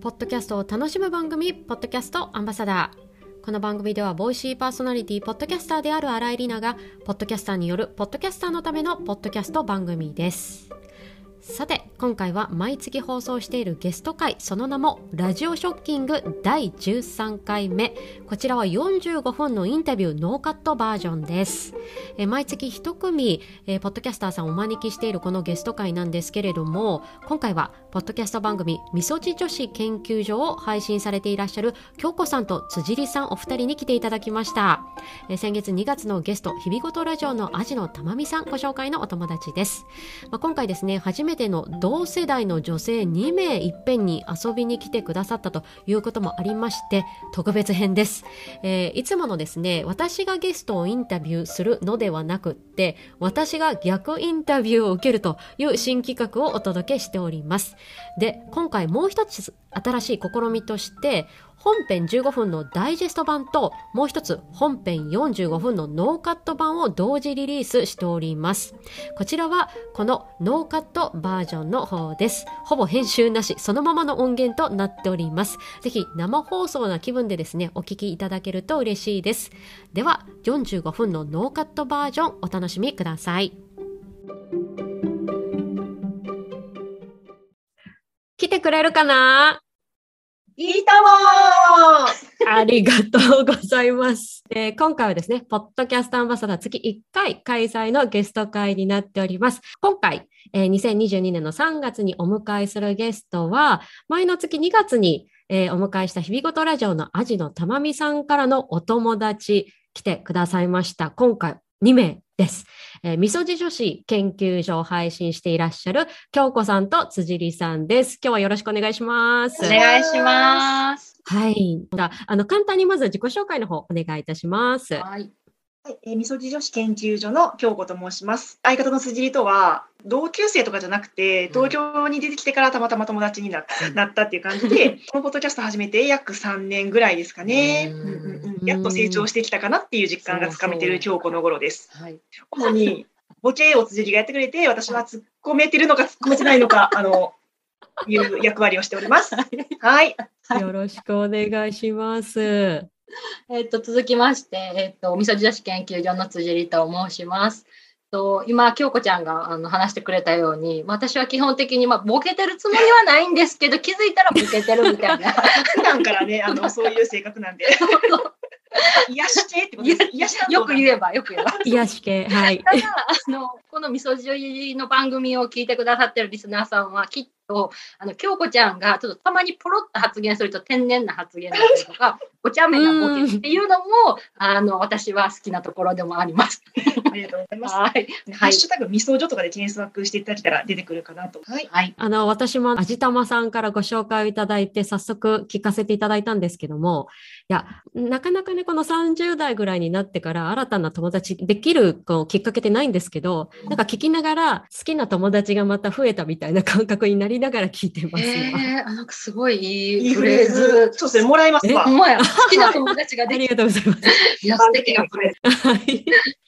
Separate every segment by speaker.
Speaker 1: ポッドキャストを楽しむ番組、ポッドキャストアンバサダー。この番組では、ボイシーパーソナリティ、ポッドキャスターである新井里奈が、ポッドキャスターによる、ポッドキャスターのためのポッドキャスト番組です。さて今回は毎月放送しているゲスト会その名もラジオショッキング第13回目。こちらは45分のインタビューノーカットバージョンです。え毎月1組えポッドキャスターさんをお招きしているこのゲスト会なんですけれども今回はポッドキャスト番組みそじ女子研究所を配信されていらっしゃる京子さんと辻里さんお二人に来ていただきました。え先月2月のゲスト日々ごとラジオのアジのたまみさんご紹介のお友達です、まあ、今回ですね初めての同世代の女性2名いっぺんに遊びに来てくださったということもありまして特別編です、えー、いつものですね私がゲストをインタビューするのではなくって私が逆インタビューを受けるという新企画をお届けしております。で今回もう一つ新しい試みとして本編15分のダイジェスト版ともう一つ本編45分のノーカット版を同時リリースしております。こちらはこのノーカットバージョンの方です。ほぼ編集なし、そのままの音源となっております。ぜひ生放送な気分でですね、お聞きいただけると嬉しいです。では、45分のノーカットバージョンお楽しみください。来てくれるかな？いいともありがとうございます、えー、今回はですね、ポッドキャストアンバサダー月1回開催のゲスト会になっております。今回、えー、2022年の3月にお迎えするゲストは、前の月2月に、えー、お迎えした日々ごとラジオのアジのたまみさんからのお友達来てくださいました。今回2名です。えー、みそじ女子研究所を配信していらっしゃる京子さんと辻里さんです。今日はよろしくお願いします。
Speaker 2: お願いします。
Speaker 1: はい。あの、簡単にまず自己紹介の方お願いいたします。
Speaker 3: はい。はい、えー、みそじ女子研究所の京子と申します。相方の辻里とは同級生とかじゃなくて、東京に出てきてからたまたま友達になった,、なったっていう感じで、このポッドキャスト始めて約3年ぐらいですかね。うんうんうん、やっと成長してきたかなっていう実感がつかめてる京子の頃です。はい、主にボケを辻里がやってくれて、私は突っ込めてるのか突っ込めてないのか、あの、いう役割をしております。はい。
Speaker 1: よろしくお願いします。
Speaker 2: えっと、続きまして、えっと、みそじ女子研究所の辻里と申します。と今、京子ちゃんがあの話してくれたように、私は基本的に、まあ、ボケてるつもりはないんですけど、気づいたらボケてるみたいな。
Speaker 3: 普段からね、あのそういう性格なんで。癒し系ってことです癒し
Speaker 2: よく言えば、よく言えば。
Speaker 1: 癒し系。はい。
Speaker 2: ただ、あの、このみそじの番組を聞いてくださってるリスナーさんは、きっと、あの、京子ちゃんがちょっとたまにポロッと発言すると天然な発言だったりとか、お茶目なボケっていうのも、あの、私は好きなところでもあります。
Speaker 3: ありがとうございます。はい。ハッシュタグみそじとかで検索していただけたら出てくるかなと。
Speaker 1: はい。はい、あの、私も味玉さんからご紹介をいただいて、早速聞かせていただいたんですけども、いや、なかなかね、この30代ぐらいになってから新たな友達できるこうきっかけってないんですけど、なんか聞きながら好きな友達がまた増えたみたいな感覚になりながら聞いてます。え
Speaker 2: ー、なんかすごいいいフレーズ。
Speaker 3: そうですね、もらいますわ。
Speaker 2: ほんまや。好きな友達が
Speaker 1: できありがとうございます。いや、素敵なフレ。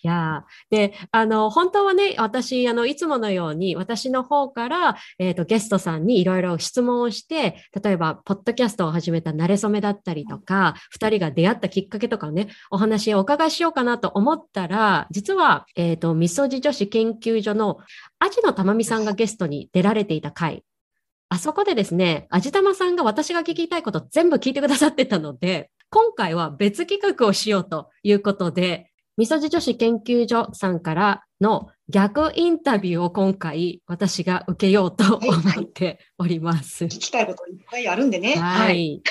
Speaker 1: いやで、あの、本当はね、私、あの、いつものように、私の方から、えっ、ー、と、ゲストさんにいろいろ質問をして、例えば、ポッドキャストを始めた慣れ初めだったりとか、二、人が出会ったきっかけとかをね、お話をお伺いしようかなと思ったら、実は、えっ、ー、と、みそじ女子研究所のアジのたまみさんがゲストに出られていた回、あそこでですね、あじたまさんが私が聞きたいこと全部聞いてくださってたので、今回は別企画をしようということで、みそじ女子研究所さんからの逆インタビューを今回私が受けようと思っております。は
Speaker 3: いはい、聞きたいこといっぱいあるんでね。
Speaker 1: はい。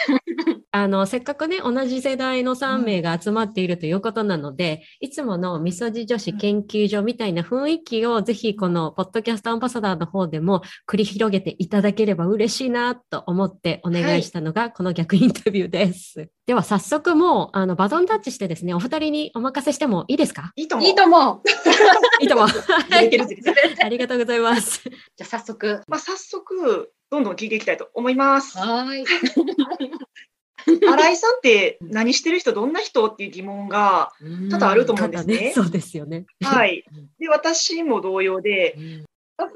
Speaker 1: あの、せっかくね、同じ世代の3名が集まっているということなので、うん、いつものみそじ女子研究所みたいな雰囲気をぜひこのポッドキャストアンバサダーの方でも繰り広げていただければ嬉しいなと思ってお願いしたのが、この逆インタビューです。はい、では早速もう、あの、バトンタッチしてですね、お二人にお任せしてもいいですか？
Speaker 3: いいと思う。
Speaker 2: いいと思う。
Speaker 1: いいと思う。ありがとうございます。じ
Speaker 2: ゃあ早速。
Speaker 3: まあ早速、どんどん聞いていきたいと思います。
Speaker 2: はい。
Speaker 3: 新井さんって何してる人、どんな人？っていう疑問が多々あると思うんですね。ね
Speaker 1: そうですよね。
Speaker 3: はい。で、私も同様で、まず、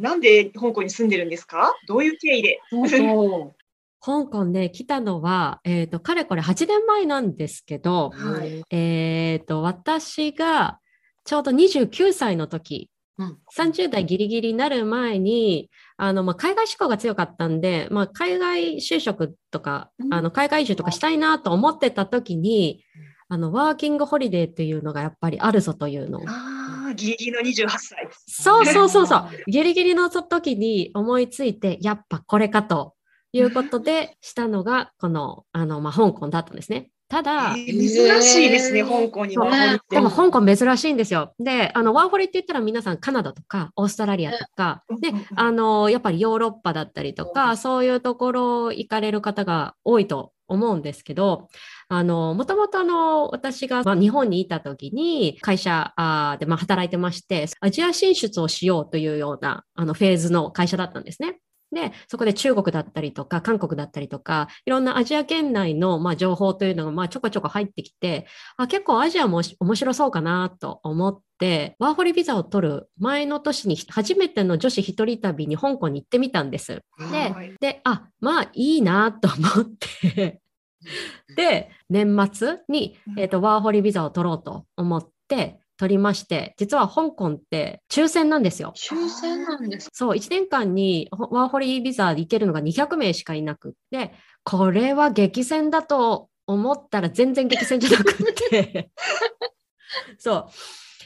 Speaker 3: なんで香港に住んでるんですか？どういう経緯で？
Speaker 2: そう
Speaker 1: 香港で来たのは、えっ、と、かれこれ8年前なんですけど、
Speaker 3: はい。
Speaker 1: えっ、と、私がちょうど29歳の時、
Speaker 2: うん。
Speaker 1: 30代ギリギリになる前に、あの、まあ、海外志向が強かったんで、まあ、海外就職とか、
Speaker 3: うん
Speaker 1: あの、海外移住とかしたいなと思ってた時に、あの、ワーキングホリデーっていうのがやっぱりあるぞというのを。
Speaker 3: ああ、ギリギリの28歳。
Speaker 1: そうそうそうそう。ギリギリの時に思いついて、やっぱこれかということでしたのが、この、あの、まあ、香港だったんですね。ただ、
Speaker 3: えー珍しいですね、香港に。
Speaker 1: でも香港珍しいんですよ。で、あの、ワーホリって言ったら皆さんカナダとかオーストラリアとか、であの、やっぱりヨーロッパだったりとか、そういうところ行かれる方が多いと思うんですけど、あの、もともとあの、私が、まあ、日本にいた時に会社あーで、まあ、働いてまして、アジア進出をしようというような、あの、フェーズの会社だったんですね。で、そこで中国だったりとか、韓国だったりとか、いろんなアジア圏内の、まあ、情報というのが、まあ、ちょこちょこ入ってきて、あ結構アジアもし面白そうかなと思って、ワーホリビザを取る前の年に初めての女子一人旅に香港に行ってみたんです。で
Speaker 3: はい。
Speaker 1: で、あ、まあいいなと思って、で、年末に、えっとワーホリビザを取ろうと思って取りまして、実は香港って抽選なんですよ。
Speaker 2: 抽選なんですか？
Speaker 1: そう、1年間にほワーホリビザで行けるのが200名しかいなくって、これは激戦だと思ったら全然激戦じゃなくって、そう。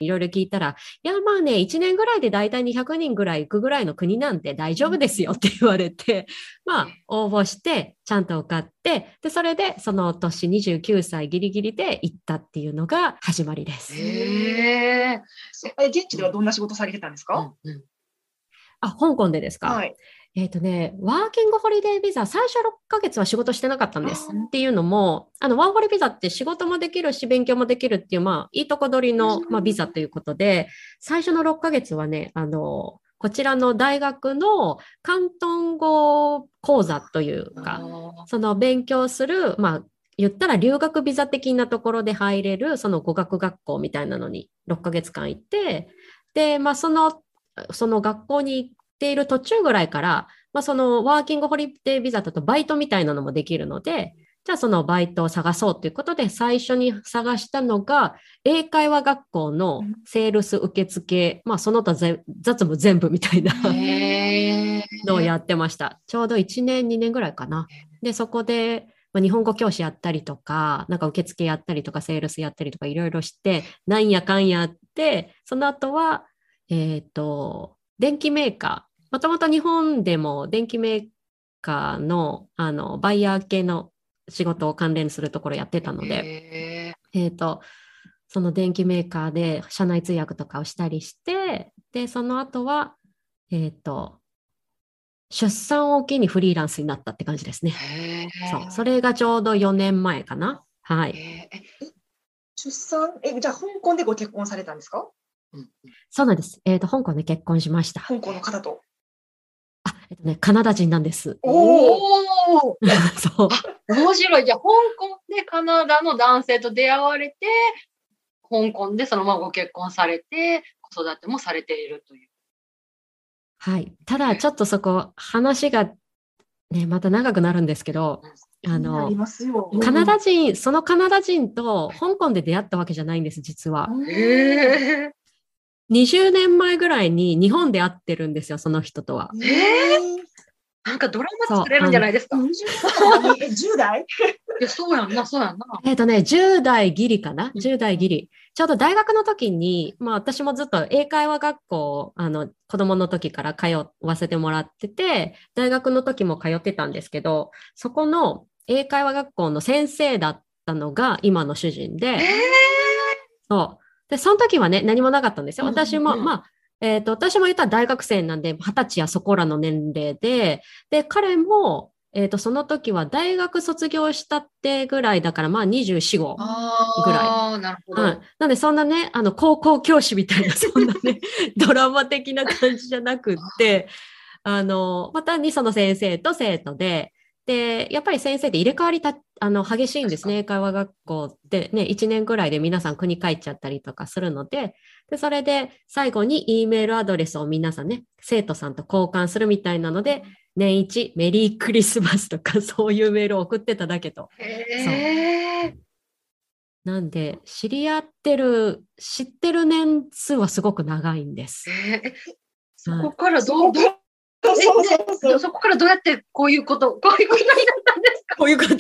Speaker 1: いろいろ聞いたら、いや、まあね、1年ぐらいで大体200人ぐらい行くぐらいの国なんで大丈夫ですよって言われて、まあ、応募して、ちゃんと受かって、で、それで、その年29歳ギリギリで行ったっていうのが始まりです。
Speaker 2: へえ。
Speaker 3: え現地ではどんな仕事されてたんですか、
Speaker 2: うんうん
Speaker 1: あ、香港でですか、
Speaker 3: はい。
Speaker 1: えっ、とね、ワーキングホリデービザ、最初6ヶ月は仕事してなかったんです。っていうのも、あの、ワーホリビザって仕事もできるし、勉強もできるっていう、まあ、いいとこ取りの、まあ、ビザということで、最初の6ヶ月はね、あの、こちらの大学の広東語講座というか、
Speaker 2: あ
Speaker 1: その勉強する、まあ、言ったら留学ビザ的なところで入れる、その語学学校みたいなのに6ヶ月間行って、で、まあ、その、その学校に行っている途中ぐらいから、まあ、そのワーキングホリデービザだとバイトみたいなのもできるので、じゃあそのバイトを探そうということで、最初に探したのが、英会話学校のセールス受付、まあ、その他ぜ雑務全部みたいな。のをやってました。ちょうど1年、2年ぐらいかな。で、そこで、まあ、日本語教師やったりとか、なんか受付やったりとか、セールスやったりとか、いろいろして、なんやかんやって、その後は、えっ、と、電気メーカー。もともと日本でも電気メーカーの、あの、バイヤー系の仕事を関連するところやってたので、
Speaker 2: へ
Speaker 1: えっ、と、その電機メーカーで社内通訳とかをしたりして、で、その後は、えっ、と、出産を機にフリーランスになったって感じですね。
Speaker 2: え。
Speaker 1: そう。それがちょうど4年前かな。はい。
Speaker 3: 出産、え、じゃあ香港でご結婚されたんですか？
Speaker 2: うん
Speaker 1: そうなんです。えっ、と、香港で結婚しました。
Speaker 3: 香港の方と。
Speaker 1: あ、えっ、とね、カナダ人なんです。
Speaker 3: おお。
Speaker 1: そう。
Speaker 2: 面白い。じゃあ、香港でカナダの男性と出会われて、香港でそのままご結婚されて、子育てもされているという。
Speaker 1: はい。ただ、ちょっとそこ、話が、ね、また長くなるんですけど、あ
Speaker 3: あ
Speaker 1: の
Speaker 3: り、ますよ。
Speaker 1: カナダ人、そのカナダ人と香港で出会ったわけじゃないんです、実は。
Speaker 2: へえ。
Speaker 1: 20年前ぐらいに日本で会ってるんですよ、その人とは。
Speaker 3: え
Speaker 2: なんかドラマ作れるんじゃないですか？い
Speaker 3: ー、20代え10代？
Speaker 2: や、そうやんな、そうやんな。
Speaker 1: えっ、とね、10代ギリかな ?10 代ギリ。ちょうど大学の時に、まあ私もずっと英会話学校、あの、子供の時から通わせてもらってて、大学の時も通ってたんですけど、そこの英会話学校の先生だったのが今の主人で、
Speaker 2: え
Speaker 1: そう。で、その時はね、何もなかったんですよ。
Speaker 2: うん
Speaker 1: 私も、
Speaker 2: うん
Speaker 1: まあ、えっ、と、私も言ったら大学生なんで、二十歳やそこらの年齢で、で、彼も、えっ、と、その時は大学卒業したってぐらいだから、まあ24、5。
Speaker 2: あ
Speaker 1: ぐらい
Speaker 2: あ、なるほど。
Speaker 1: はい。なんで、そんなね、あの、高校教師みたいな、そんなね、ドラマ的な感じじゃなくって、あの、まあ、単にその先生と生徒で、で、やっぱり先生って入れ替わりた、あの、激しいんですね。英会話学校ってね、1年ぐらいで皆さん国帰っちゃったりとかするので、で、それで最後に E メールアドレスを皆さんね、生徒さんと交換するみたいなので、年一メリークリスマスとか そういうメールを送ってただけと。なんで、知り合ってる、知ってる年数はすごく長いんです。
Speaker 2: えーそこからどう、どう
Speaker 3: そうそうそうそう。
Speaker 2: そこからどうやってこういうこと、こういうことになったんですか？
Speaker 1: こういうこと。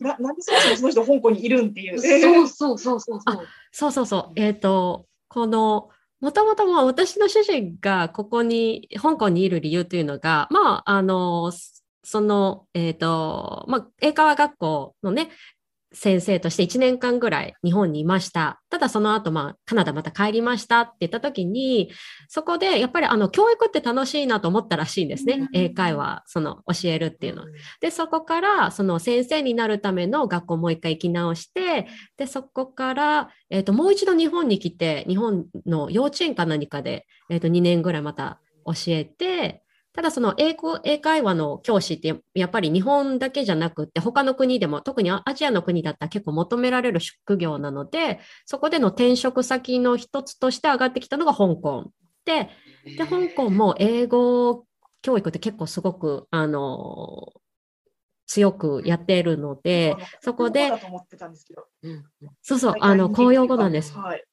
Speaker 3: な なんでそもそもその人香港にいるんっていう。
Speaker 2: そうそうそうそうそう。
Speaker 1: そうそうそう。えっ、と、この、もともとも私の主人がここに、香港にいる理由というのが、まあ、あの、その、えっ、と、まあ、英会話学校のね、先生として1年間ぐらい日本にいました。ただその後、まあ、カナダまた帰りましたって言った時に、そこでやっぱりあの、教育って楽しいなと思ったらしいんですね。
Speaker 3: うん
Speaker 1: 英会話、その、教えるっていうのは。で、そこから、その先生になるための学校をもう一回行き直して、で、そこから、えっ、と、もう一度日本に来て、日本の幼稚園か何かで、えっ、と、2年ぐらいまた教えて、ただその英語、英会話の教師ってやっぱり日本だけじゃなくって他の国でも特にアジアの国だったら結構求められる職業なのでそこでの転職先の一つとして上がってきたのが香港でで香港も英語教育って結構すごくあの強くやっているのでそこでそうそうあの公用語なんです。
Speaker 3: はい。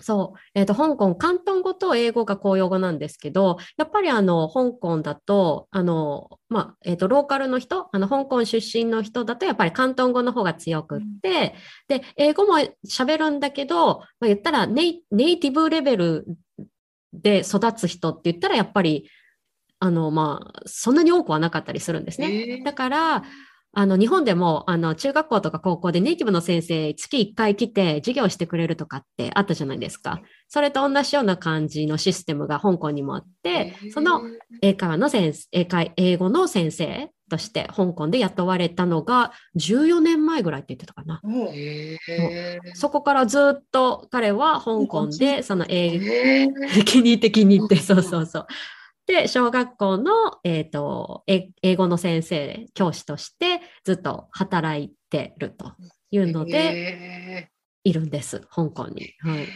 Speaker 1: そう、えっ、と、香港、広東語と英語が公用語なんですけど、やっぱりあの、香港だと、あの、まあ、えっ、と、ローカルの人、あの、香港出身の人だと、やっぱり広東語の方が強くって、で、英語も喋るんだけど、まあ、言ったらネイ、ネイティブレベルで育つ人って言ったら、やっぱり、あの、まあ、そんなに多くはなかったりするんですね。
Speaker 2: へー
Speaker 1: だから、あの、日本でも、あの、中学校とか高校でネイティブの先生、月1回来て授業してくれるとかってあったじゃないですか。それと同じような感じのシステムが香港にもあって、その英会話の先生、英会、英語の先生として香港で雇われたのが14年前ぐらいって言ってたかな。そこからずっと彼は香港で、その英語。気 に入って気に入って、そうそうそう。で、小学校の、えっ、と、え英語の先生、教師としてずっと働いてるというので、
Speaker 2: へ
Speaker 1: いるんです、香港に。はい。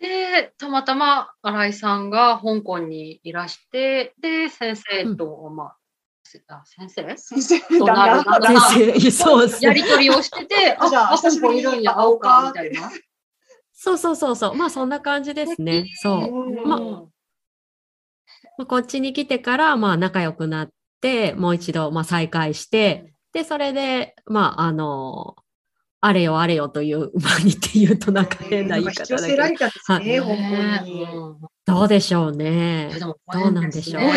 Speaker 2: で、たまたま新井さんが香港にいらして、で、先生と、まあ、せあ先生？
Speaker 3: 先生？
Speaker 2: そう
Speaker 3: だな
Speaker 2: なる
Speaker 1: 先生、そうそう
Speaker 2: やりとりをしてて、あ、
Speaker 3: じゃあ
Speaker 2: あ香港いるんや、会おうか、みたいな。
Speaker 1: そうそうそうそう。まあそんな感じですね。そう。
Speaker 3: うん
Speaker 1: ま
Speaker 2: うん
Speaker 1: まあ、こっちに来てから、まあ仲良くなって、もう一度、まあ再会して、で、それで、まああの、あれよあれよという、まあにって言うとなんか変な言い方
Speaker 3: 引き寄
Speaker 1: だけど、
Speaker 3: せられたんですね、
Speaker 1: はい
Speaker 3: 香港に。
Speaker 2: うん
Speaker 1: どうでしょうねどうなんでしょう。
Speaker 2: やっ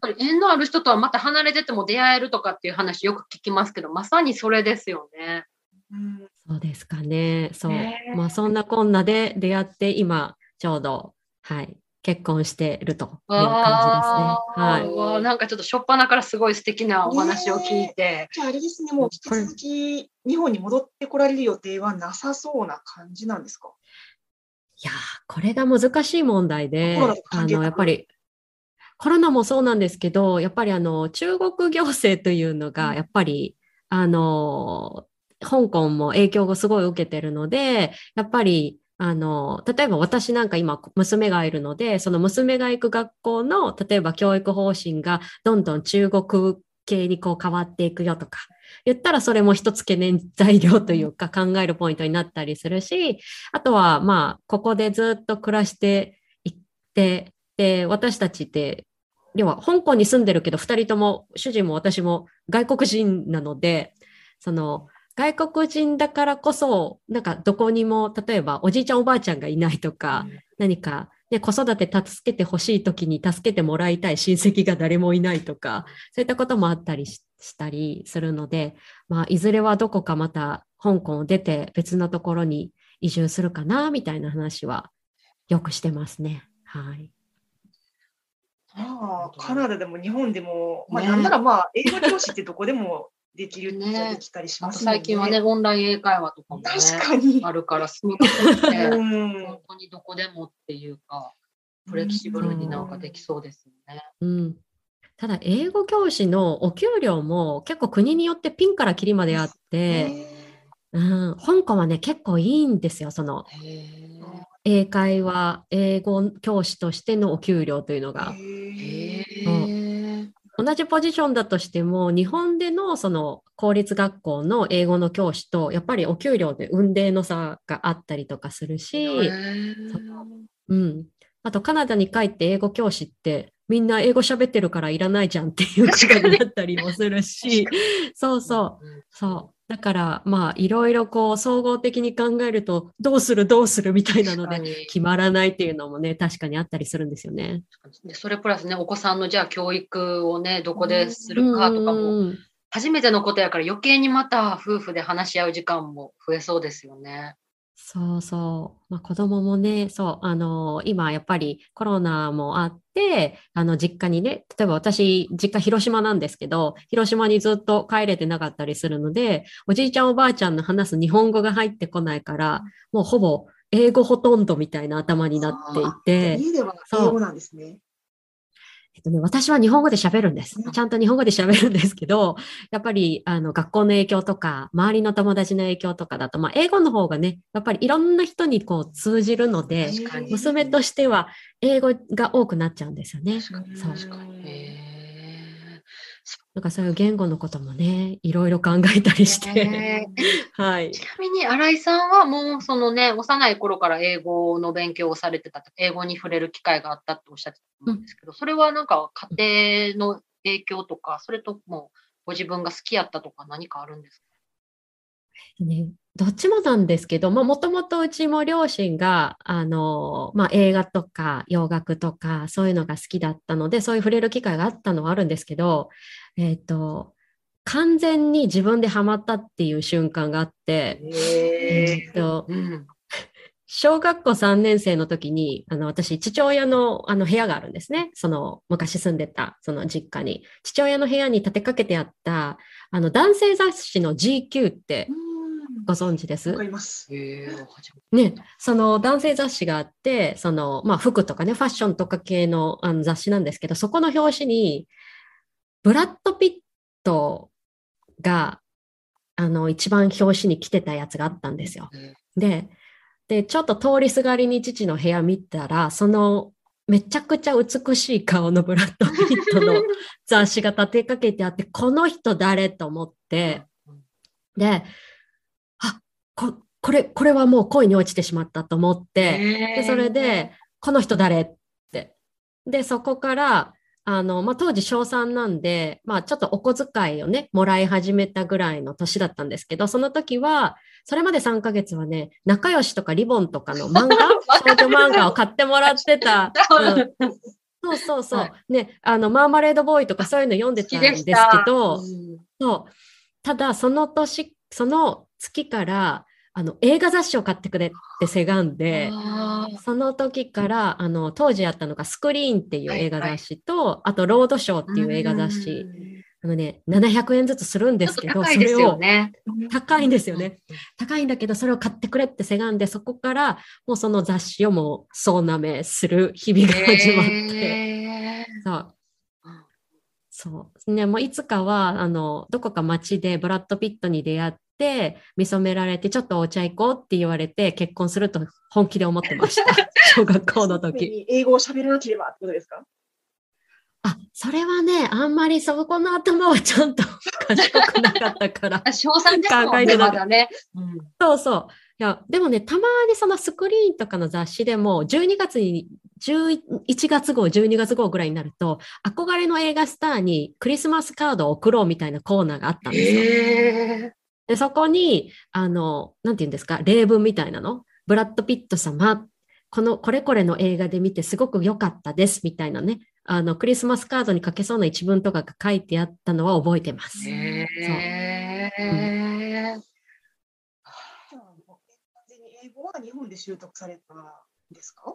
Speaker 2: ぱり縁のある人とはまた離れてても出会えるとかっていう話よく聞きますけど、まさにそれですよね。
Speaker 3: うん
Speaker 1: そうですかね。そう。まあそんなこんなで出会って、今、ちょうど、はい、結婚しているという感じですね。はい。
Speaker 2: なんかちょっと初っ端からすごい素敵なお話を聞いて。
Speaker 3: じゃああれですね、もう引き続き日本に戻ってこられる予定はなさそうな感じなんですか？
Speaker 1: いやー、これが難しい問題であの、やっぱり、コロナもそうなんですけど、やっぱりあの、中国行政というのが、
Speaker 3: うん
Speaker 1: やっぱり、あの、香港も影響をすごい受けてるので、やっぱり、あの、例えば私なんか今、娘がいるので、その娘が行く学校の、例えば教育方針がどんどん中国系にこう変わっていくよとか、言ったらそれも一つ懸念材料というか考えるポイントになったりするし、あとはまあ、ここでずっと暮らしていって、で、私たちって、要は香港に住んでるけど、二人とも、主人も私も外国人なので、その、外国人だからこそ、なんかどこにも、例えばおじいちゃんおばあちゃんがいないとか、何か、ね、子育て助けてほしい時に助けてもらいたい親戚が誰もいないとか、そういったこともあったりししたりするので、まあ、いずれはどこかまた香港を出て別のところに移住するかな、みたいな話はよくしてますね。はい。
Speaker 3: まあ、カナダでも日本でも、まあ、
Speaker 2: ね
Speaker 3: なんならまあ、英語教師ってどこでもできるっちゃできたりし
Speaker 2: あと
Speaker 3: ますね。
Speaker 2: 最近はね、オンライン英会話とかもね、
Speaker 3: 確かに。
Speaker 2: あるから、スムーズにね、
Speaker 3: うん
Speaker 2: 本当にどこでもっていうか、フレキシブルになんかできそうですよね。
Speaker 1: うん。ただ、英語教師のお給料も結構国によってピンからキリまであって、うん、香港はね、結構いいんですよ。その、英会話、英語教師としてのお給料というのが。同じポジションだとしても、日本でのその公立学校の英語の教師と、やっぱりお給料で運命の差があったりとかするし、うん。あと、カナダに帰って英語教師って、みんな英語喋ってるからいらないじゃんっていうことになったりもするし、そうそう。
Speaker 2: うん。
Speaker 1: そう。だから、まあ、いろいろこう、総合的に考えると、どうするどうするみたいなので、決まらないっていうのもね、確かにあったりするんですよね。
Speaker 2: でそれプラスね、お子さんのじゃあ教育をね、どこでするかとかも、
Speaker 1: うん
Speaker 2: 初めてのことやから余計にまた夫婦で話し合う時間も増えそうですよね。
Speaker 1: そうそう。まあ、子供もね、そう、あの今やっぱりコロナもあって、あの、実家にね、例えば私、実家広島なんですけど、広島にずっと帰れてなかったりするので、おじいちゃんおばあちゃんの話す日本語が入ってこないから、もうほぼ英語ほとんどみたいな頭になっていて、
Speaker 3: 家では
Speaker 1: そう
Speaker 3: 英語なんですね。
Speaker 1: えっとね、私は日本語で喋るんです
Speaker 3: うん。
Speaker 1: ちゃんと日本語で喋るんですけど、やっぱりあの学校の影響とか、周りの友達の影響とかだと、まあ、英語の方がね、やっぱりいろんな人にこう通じるので、娘としては英語が多くなっちゃうんですよね。
Speaker 2: 確かに
Speaker 1: そう
Speaker 2: 確かに。へ
Speaker 1: なんかそういう言語のこともね、いろいろ考えたりし
Speaker 2: ー
Speaker 1: て、はい。
Speaker 2: ちなみに新井さんはもうそのね、幼い頃から英語の勉強をされてたと、英語に触れる機会があったっておっしゃってたんですけど、それはなんか家庭の影響とか、それともご自分が好きやったとか何かあるんですか？
Speaker 1: ね、どっちもなんですけど、まあ、もともとうちも両親が、あの、まあ、映画とか洋楽とかそういうのが好きだったので、そういう触れる機会があったのはあるんですけど、えっと、完全に自分でハマったっていう瞬間があって、えっと、
Speaker 2: うん。
Speaker 1: 小学校3年生の時に、あの、私、父親の、あの、部屋があるんですね。その、昔住んでた、その実家に。父親の部屋に立てかけてあった、あの、男性雑誌の GQ ってご存知です？
Speaker 3: わかります。
Speaker 1: ね、その男性雑誌があって、その、まあ、服とかね、ファッションとか系のあの雑誌なんですけど、そこの表紙に、ブラッド・ピットが、あの、一番表紙に来てたやつがあったんですよ。で、で、ちょっと通りすがりに父の部屋見たら、その、めちゃくちゃ美しい顔のブラッド・ピットの 雑誌が立てかけてあって、この人誰と思って、で、あ、こ、これ、これはもう恋に落ちてしまったと思って、で、それで、この人誰って。で、そこから、あの、まあ、当時小3なんで、まあ、ちょっとお小遣いをね、もらい始めたぐらいの年だったんですけど、その時は、それまで3ヶ月はね、仲良しとかリボンとかの漫画 少女漫画を買ってもらってた。うんそうそうそう。
Speaker 2: はい
Speaker 1: ね、あの、マーマレードボーイとかそういうの読んでたんですけど、そう。ただ、その年、その月から、あの、映画雑誌を買ってくれってせがんで、その時から、あの、当時あったのがスクリーンっていう
Speaker 2: はい
Speaker 1: 映画雑誌と、あとロードショーっていう映画雑誌、
Speaker 2: うん。
Speaker 1: あのね、700円ずつするんですけど、
Speaker 2: 高いです
Speaker 1: それを、
Speaker 2: よね。
Speaker 1: 高いんですよね。高いんだけど、それを買ってくれってせがんで、そこから、もうその雑誌をもう総なめする日々が始まって、
Speaker 2: へ
Speaker 1: そう。
Speaker 2: うん。
Speaker 1: そう。ね、もういつかは、あの、どこか街でブラッド・ピットに出会って、見初められて、ちょっとお茶行こうって言われて、結婚すると本気で思ってました。小学校の
Speaker 3: 常
Speaker 1: 時。
Speaker 3: に英語を喋らなければってことですか？
Speaker 1: あ、それはね、あんまりそこの頭はちゃんと 賢くなかったから。
Speaker 2: ー小3ですもんね、
Speaker 1: 考えてなか
Speaker 2: まだね。うん
Speaker 1: そうそう。いや、でもね、たまにそのスクリーンとかの雑誌でも、12月に、11月号、12月号ぐらいになると、憧れの映画スターにクリスマスカードを送ろうみたいなコーナーがあったんですよ。
Speaker 2: へ
Speaker 1: で、そこに、あの、なんて言うんですか、例文みたいなの？ブラッド・ピット様、この、これこれの映画で見てすごく良かったです、みたいなね。あの、クリスマスカードに書けそうな一文とかが書いてあったのは覚えてます。
Speaker 2: ー。へー
Speaker 3: じゃあもう完全に英語は日本で習得されたんですか？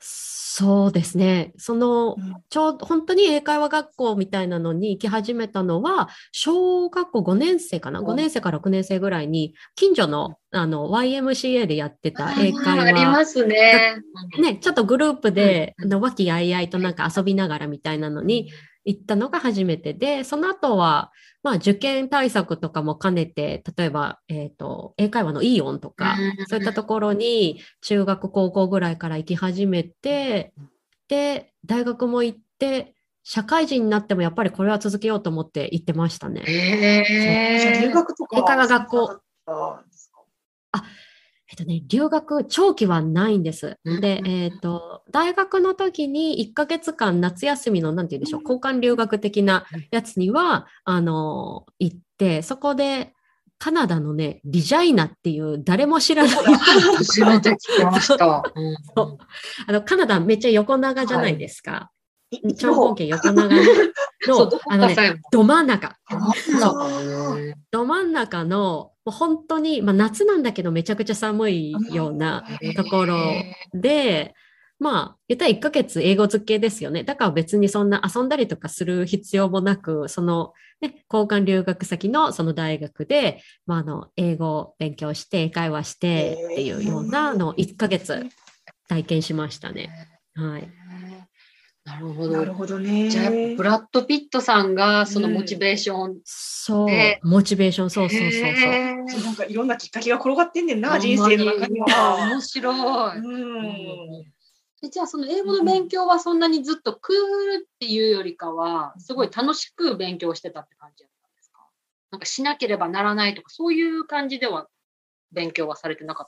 Speaker 1: そうですね。その、
Speaker 3: うん
Speaker 1: ちょうど本当に英会話学校みたいなのに行き始めたのは、小学校5年生かな、
Speaker 2: うん
Speaker 1: ?5 年生から6年生ぐらいに、近所のあの YMCA でやってた英会
Speaker 2: あーあり
Speaker 1: 話。
Speaker 2: ますね。
Speaker 1: ね、ちょっとグループで、和気あいあいとなんか遊びながらみたいなのに、行ったのが初めて。で、その後は、まあ、受験対策とかも兼ねて、例えば、えっ、と、英会話のイオンとか、そういったところに中学、高校ぐらいから行き始めて、で、大学も行って、社会人になってもやっぱりこれは続けようと思って行ってましたね。
Speaker 3: じゃあ
Speaker 2: へ
Speaker 3: 留学とか
Speaker 1: 英会話学校。
Speaker 3: されたんですか？
Speaker 1: えっとね、留学、長期はないんです。
Speaker 2: うん
Speaker 1: で、えっと、大学の時に1ヶ月間夏休みの、なんて言うんでしょう、交換留学的なやつには、あの、行って、そこで、カナダのね、リジャイナっていう誰も知らない。
Speaker 2: 初めて聞きました。うん
Speaker 1: あの、カナダめっちゃ横長じゃないですか。
Speaker 3: い
Speaker 1: 長方形横長 の、あのね。ど真ん中。
Speaker 2: そうへ
Speaker 1: ど真ん中の、もう本当に、まあ夏なんだけどめちゃくちゃ寒いような
Speaker 2: ー
Speaker 1: ところで、まあ、言ったら1ヶ月英語付けですよね。だから別にそんな遊んだりとかする必要もなく、その、ね、交換留学先のその大学で、まあ、あの、英語を勉強して、英会話してっていうようなのを1ヶ月体験しましたね。はい。
Speaker 2: なるほど。
Speaker 3: なるほどね。
Speaker 2: じゃあ、ブラッド・ピットさんがそのモチベーション。
Speaker 1: そう
Speaker 2: ね、
Speaker 1: モチベーション、そうそうそうそう。
Speaker 2: へー
Speaker 3: そうなんかいろんなきっかけが転がってんねんな、人生の中には。
Speaker 2: 面白い。
Speaker 3: うん。
Speaker 2: でじゃあその英語の勉強はそんなにずっとクールっていうよりかはすごい楽しく勉強してたって感じだったんですか？なんかしなければならないとかそういう感じでは勉強はされてなかっ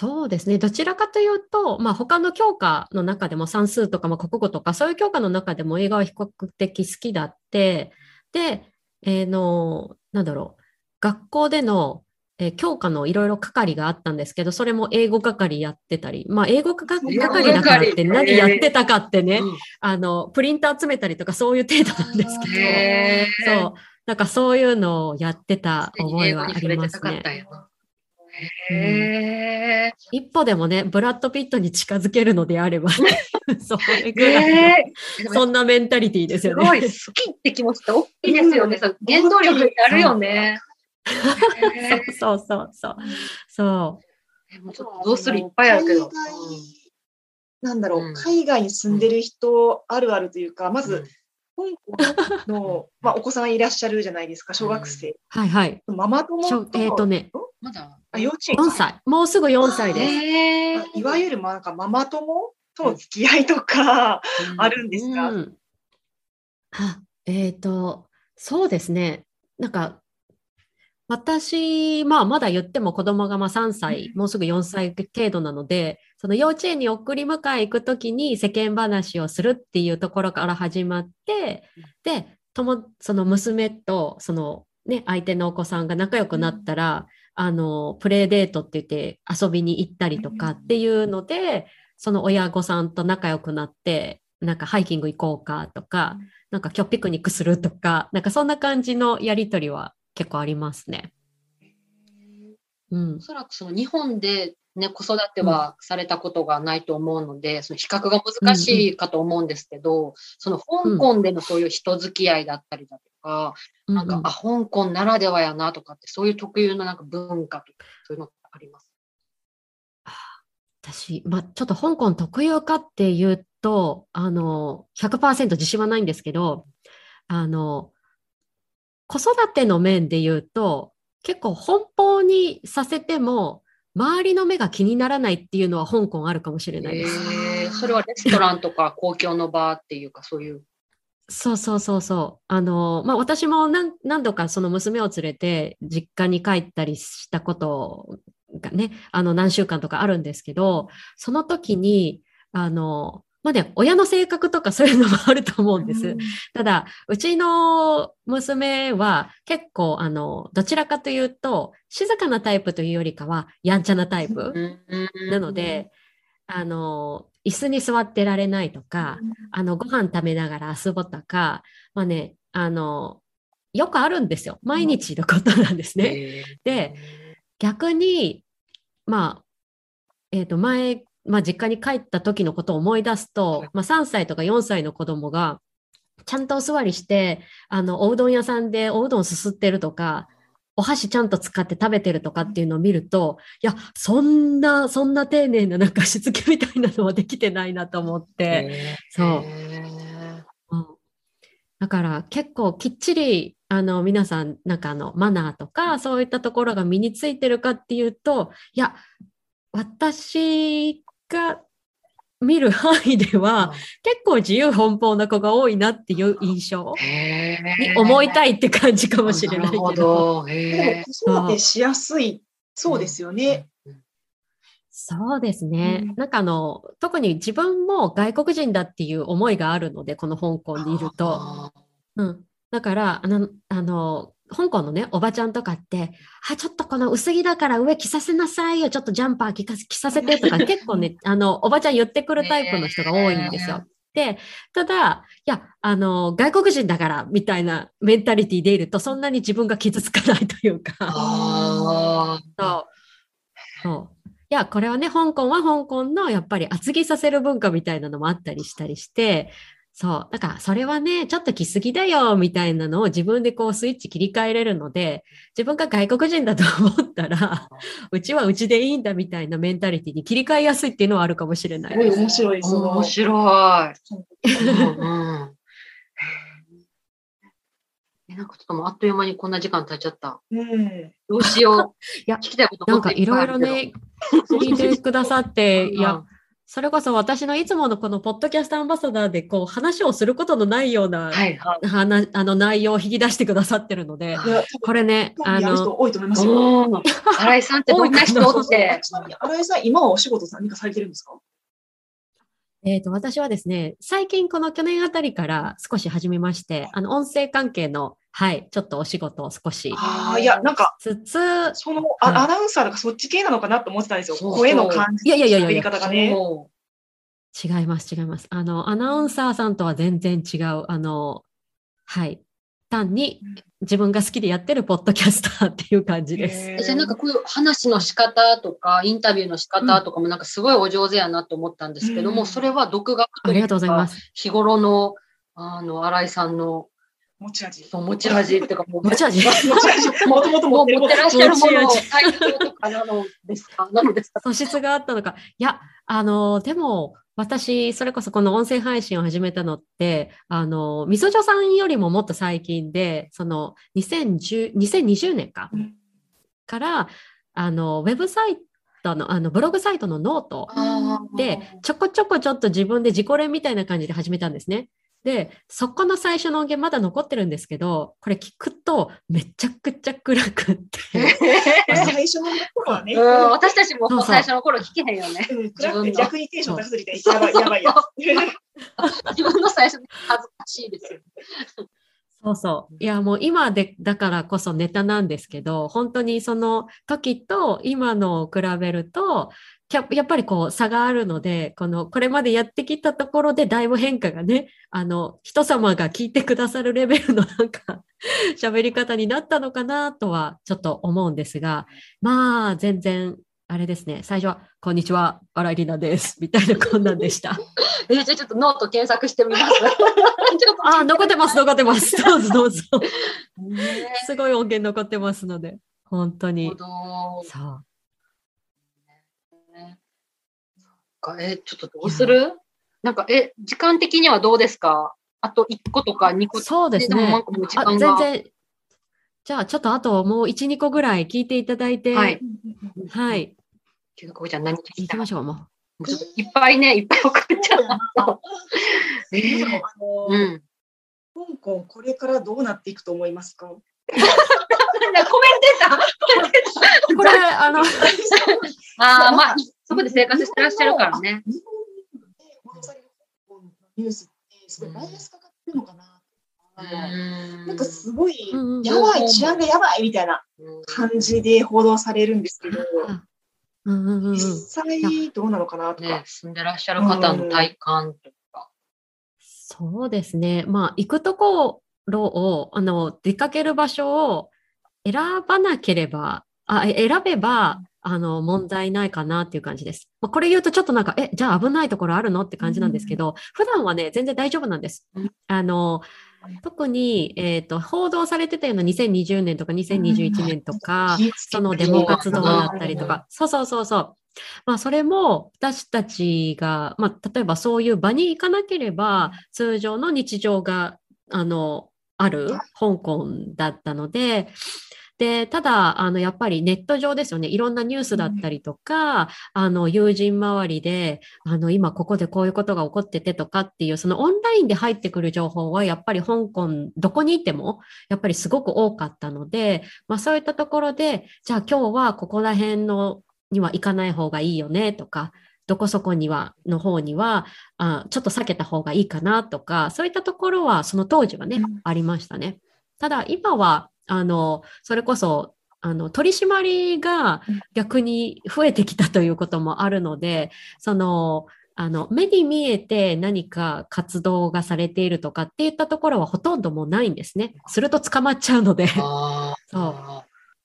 Speaker 1: そうですね。どちらかというと、まあ、他の教科の中でも算数とか、まあ、国語とか、そういう教科の中でも映画は比較的好きだって、で、えーの、なんだろう、学校での、えー教科のいろいろ係があったんですけど、それも英語係やってたり、まあ、英語係だからって
Speaker 2: 係
Speaker 1: 何やってたかってね、
Speaker 2: た。
Speaker 1: あの、プリンター集めたりとかそういう程度なんですけど、そう、なんかそういうのをやってた覚えはあります
Speaker 2: 触へ
Speaker 1: 一歩でもね、ブラッド・ピットに近づけるのであれば、それ
Speaker 2: え。
Speaker 1: ぐらいそんなメンタリティです
Speaker 2: す
Speaker 1: よね。
Speaker 2: ごい好きって気持ちって大きいですよね。そう原動力になるよね。
Speaker 1: そうそうそうそう。そ
Speaker 2: もうちょっとどうする？いっぱいあるけど。
Speaker 3: 海外なんだろう、
Speaker 2: うん
Speaker 3: 海外に住んでる人あるあるというか、ま
Speaker 2: うん
Speaker 3: ず、香港の、まあ、お子さんいらっしゃるじゃないですか、小学生。
Speaker 1: う。はいはい。
Speaker 3: ママ友と、
Speaker 1: えっ、とね、
Speaker 2: まだ？
Speaker 3: あ幼稚園
Speaker 1: 4歳。もうすぐ4歳です。
Speaker 3: いわゆる、まあ、なんかママ友との付き合いとか、あるんですか、
Speaker 1: うんあえっ、と、そうですね。なんか、私、まあ、まだ言っても子供がまあ3歳、もうすぐ4歳程度なので、その幼稚園に送り迎え行くときに世間話をするっていうところから始まって、で、ともその娘とその、ね、相手のお子さんが仲良くなったら、あの、プレイデートって言って遊びに行ったりとかっていうので、その親御さんと仲良くなって、なんかハイキング行こうかとか、なんか今日ピクニックするとか、なんかそんな感じのやりとりは結構ありますね。うん
Speaker 2: お。そらくその日本で、ね、子育てはされたことがないと思うので、その比較が難しいかと思うんですけど、その香港でのそういう人付き合いだったりだとか、なんか、
Speaker 1: うんうん
Speaker 2: あ、香港ならではやなとかって、そういう特有のなんか文化とか、そういうのってあります？
Speaker 1: 私、まあ、ちょっと香港特有かっていうと、あの、100%自信はないんですけど、あの、子育ての面で言うと、結構奔放にさせても、周りの目が気にならないっていうのは香港あるかもしれないです。
Speaker 2: へーそれはレストランとか公共の場っていうか、そういう。
Speaker 1: そうそうそうそう。あの、まあ、私も何何度かその娘を連れて実家に帰ったりしたことがね、あの何週間とかあるんですけど、その時に、あの、まあね、親の性格とかそういうのもあると思うんです。ただ、うちの娘は結構、あの、どちらかというと、静かなタイプというよりかは、やんちゃなタイプ。なので、あの、椅子に座ってられないとか、あの、ご飯食べながら遊ぼうとか、まあね、あの、よくあるんですよ。毎日のことなんですね。
Speaker 2: へー
Speaker 1: で、逆に、まあ、えっ、と、前、まあ、実家に帰った時のことを思い出すと、まあ、3歳とか4歳の子供が、ちゃんとお座りして、あの、おうどん屋さんでおうどんすすってるとか、お箸ちゃんと使って食べてるとかっていうのを見ると、いや、そんな、そんな丁寧ななんかしつけみたいなのはできてないなと思って、そう。うん。だから結構きっちりあの皆さんなんかあのマナーとかそういったところが身についてるかっていうといや私が見る範囲では結構自由奔放な子が多いなっていう印象に思いたいって感じかもしれないけど。
Speaker 2: ど。
Speaker 3: で
Speaker 2: へ
Speaker 3: も子育てしやすい、そうですよね。
Speaker 1: そうですね。
Speaker 3: うん
Speaker 1: なんかあの特に自分も外国人だっていう思いがあるのでこの香港にいると。
Speaker 2: あ
Speaker 1: うん、だからあのあの香港のねおばちゃんとかって「あちょっとこの薄着だから上着させなさいよちょっとジャンパー着か着させて」とか 結構ねあのおばちゃん言ってくるタイプの人が多いんですよ。でただいやあの外国人だからみたいなメンタリティでいるとそんなに自分が傷つかないというか。
Speaker 2: あ
Speaker 1: そうそういやこれはね香港は香港のやっぱり厚着させる文化みたいなのもあったりしたりしてそうだからそれはねちょっと着すぎだよみたいなのを自分でこうスイッチ切り替えれるので自分が外国人だと思ったらうちはうちでいいんだみたいなメンタリティに切り替えやすいっていうのはあるかもしれないです。
Speaker 3: 面白い、
Speaker 2: 面白い。うん なんかちょっともうあっという間にこんな時間経っちゃった。
Speaker 3: うん。
Speaker 2: どうしよう。
Speaker 1: いや
Speaker 2: 聞きたいこと
Speaker 1: なんかいろいろね聞いてくださっていや
Speaker 2: うん
Speaker 1: それこそ私のいつものこのポッドキャストアンバサダーでこう話をすることのないような
Speaker 2: はいはい。
Speaker 1: 話あの内容を引き出してくださってるので、これね、あの、
Speaker 3: 多いと思いますよ。
Speaker 2: うん新井さんってどんな人って。
Speaker 3: ちなみに、新井さん、今はお仕事何かされてるんですか
Speaker 1: えっ、と、私はですね、最近この去年あたりから少し始めまして、あの、音声関係の、はい、ちょっとお仕事を少し
Speaker 3: ああ、いや、なんか、
Speaker 1: つつ、
Speaker 3: その、
Speaker 1: は
Speaker 3: アナウンサーとかそっち系なのかなと思ってたんですよ。
Speaker 2: そうそう
Speaker 3: 声の感じ、
Speaker 1: いやいやいやいや
Speaker 3: 喋り方がね。
Speaker 2: そ
Speaker 1: 違います、違います。あの、アナウンサーさんとは全然違う、あの、はい、単に自分が好きでやってるポッドキャスターっていう感じです。
Speaker 2: じゃあなんかこういう話の仕方とか、インタビューの仕方とかもなんかすごいお上手やなと思ったんですけども、
Speaker 3: うん
Speaker 2: それは独学というか
Speaker 1: ありがとうございます。
Speaker 2: 日頃の、あの、新井さんの、
Speaker 3: 持ち味。
Speaker 2: そう持ち味っていうか、もう
Speaker 1: 持ち味
Speaker 3: 持ち味。もともと
Speaker 2: もう
Speaker 3: 持って
Speaker 2: 持ってらっしゃるものを
Speaker 1: 持ち味
Speaker 2: 対等とかなのですか？なのですか？
Speaker 1: 素質があったのか。いや、あの、でも、私、それこそこの音声配信を始めたのって、あの、みそじょさんよりももっと最近で、その、2010 2020年か、
Speaker 3: うん
Speaker 1: から、あの、ウェブサイトの、あの、ブログサイトのノートで、ちょこちょこちょっと自分で自己練みたいな感じで始めたんですね。で、そこの最初の音源まだ残ってるんですけど、これ聞くとめちゃくちゃ暗くって。
Speaker 3: 最初の頃はね。
Speaker 2: うん、私たちも最初の頃聞けへんよね。
Speaker 3: うん暗く
Speaker 2: 自分の
Speaker 3: て逆にテンション高すぎて、やばい、やばいやつ。
Speaker 2: 自分の最初恥ずかしいですよ。
Speaker 1: そうそう。いや、もう今で、だからこそネタなんですけど、本当にその時と今のを比べると、ややっぱりこう差があるので、この、これまでやってきたところでだいぶ変化がね、あの、人様が聞いてくださるレベルのなんか、喋り方になったのかなとはちょっと思うんですが、まあ、全然、あれですね、最初は、こんにちは、荒井里奈です、みたいなこんなんでした。
Speaker 2: えじゃあちょっとノート検索してみます。
Speaker 1: あ、残ってます、残ってます。どうぞどうぞ。
Speaker 2: ね
Speaker 1: すごい音源残ってますので、本当にそう。
Speaker 2: かえ、ちょっとどうする？なんか、え、時間的にはどうですか？あと1個とか2個
Speaker 1: そうですね。全然。じゃあ、ちょっとあともう1、2個ぐらい聞いていただいて、
Speaker 2: は
Speaker 1: はいい。。はい。
Speaker 2: きゅうこちゃん何聞き
Speaker 1: ましょう、もう。
Speaker 2: もうちょっといっぱいね、いっぱい送っちゃった。えー
Speaker 3: あの
Speaker 2: うん。
Speaker 3: 香港、これからどうなっていくと思いますか？
Speaker 2: コメンテーター
Speaker 1: これ、あの、
Speaker 2: ああ、まあ、そこで生活してらっしゃるからね。
Speaker 3: 日本で報道される香港のニュースって、すごいバイアスかかってるのかな。なんかすごい、やばい、治安がやばいみたいな感じで報道されるんですけど、
Speaker 1: うんうんうんうん、
Speaker 3: 実際どうなのかなと
Speaker 2: ね
Speaker 3: か。、
Speaker 2: 住んでらっしゃる方の体感とか。
Speaker 1: そうですね。まあ、行くところを、あの、出かける場所を選ばなければ、あ、え選べば、あの、問題ないかなっていう感じです。まあ、これ言うとちょっとなんか、え、じゃあ危ないところあるのって感じなんですけど、普段はね、全然大丈夫なんです
Speaker 2: うん。
Speaker 1: あの、特に、えっ、と、報道されてたような2020年とか2021年とか、そのデモ活動だったりとか、そうそうそうそう。まあ、それも私たちが、まあ、例えばそういう場に行かなければ、通常の日常があの、ある香港だったので、で、ただ、あの、やっぱりネット上ですよね。いろんなニュースだったりとか、あの、友人周りで、あの、今ここでこういうことが起こっててとかっていう、そのオンラインで入ってくる情報は、やっぱり香港、どこにいても、やっぱりすごく多かったので、まあそういったところで、じゃあ今日はここら辺のには行かない方がいいよねとか、どこそこには、の方には、あちょっと避けた方がいいかなとか、そういったところは、その当時はね、
Speaker 3: うん
Speaker 1: ありましたね。ただ、今は、あの、それこそ、あの、取り締まりが逆に増えてきたということもあるので、その、あの、目に見えて何か活動がされているとかっていったところはほとんどもうないんですね。すると捕まっちゃうので。そ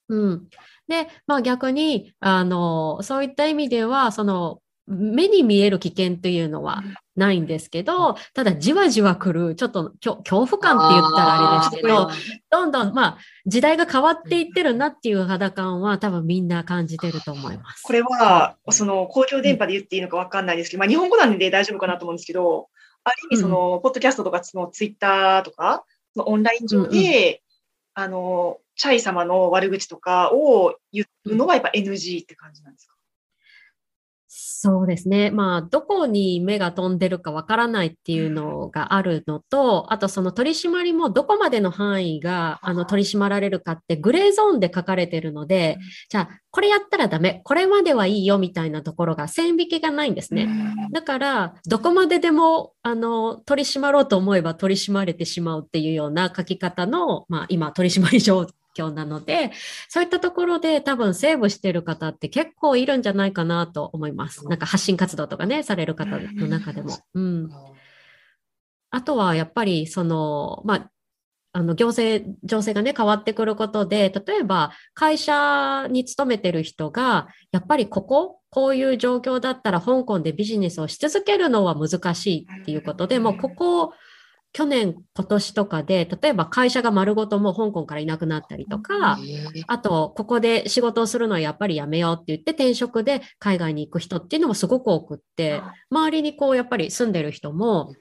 Speaker 1: ううん。で、まあ逆に、あの、そういった意味では、その、目に見える危険というのはないんですけど、ただじわじわ来る、ちょっと恐恐怖感って言ったらあれですけど
Speaker 3: あ、
Speaker 1: どんどん、まあ、時代が変わっていってるなっていう肌感は多分みんな感じてると思います。
Speaker 3: これは、その公共電波で言っていいのか分かんないですけど、まあ、日本語なんで大丈夫かなと思うんですけど、ある意味、その、ポッドキャストとか、そのツイッターとか、そのオンライン上で、あの、チャイ様の悪口とかを言うのはやっぱ NG って感じなんですか？
Speaker 1: そうですね。まあ、どこに目が飛んでるかわからないっていうのがあるのと、あとその取り締まりもどこまでの範囲があの取り締まられるかってグレーゾーンで書かれてるので、じゃあ、これやったらダメ、これまではいいよみたいなところが線引きがないんですね。だから、どこまででも、あの、取り締まろうと思えば取り締まれてしまうっていうような書き方の、まあ、今、取り締まり状況なので、そういったところで多分セーブしてる方って結構いるんじゃないかなと思います。なんか発信活動とかね、される方の中でも。うん。あとはやっぱりその、まあ、あの行政、情勢がね、変わってくることで、例えば会社に勤めてる人が、やっぱりここ、こういう状況だったら香港でビジネスをし続けるのは難しいっていうことで、もうここ、去年、今年とかで、例えば会社が丸ごともう香港からいなくなったりとか、あと、ここで仕事をするのはやっぱりやめようって言って転職で海外に行く人っていうのもすごく多くって、周りにこうやっぱり住んでる人も、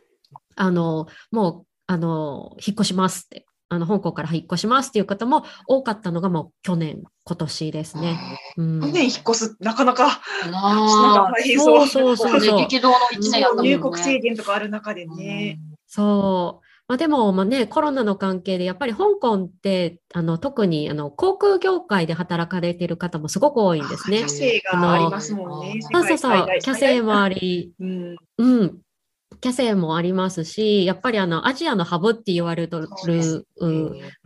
Speaker 1: あの、もう、あの、引っ越しますって、あの、香港から引っ越しますっていう方も多かったのがもう去年、今年ですね。うん。
Speaker 3: 去年引っ越す、なかなか、なか
Speaker 2: あ
Speaker 3: 大変そう。
Speaker 1: そうそうそうそう。
Speaker 2: 激動の一年やったもんね。
Speaker 3: 入国制限とかある中でね。
Speaker 1: そう。まあ、でも、まあね、コロナの関係で、やっぱり香港って、あの、特に、あの、航空業界で働かれている方もすごく多いんですね
Speaker 3: キャ。セイがありますもんね。
Speaker 1: そうそうそう、キャセイもあ
Speaker 3: り。
Speaker 1: り、
Speaker 3: うん。
Speaker 1: うん。キャセイもありますし、やっぱりあの、アジアのハブって言われる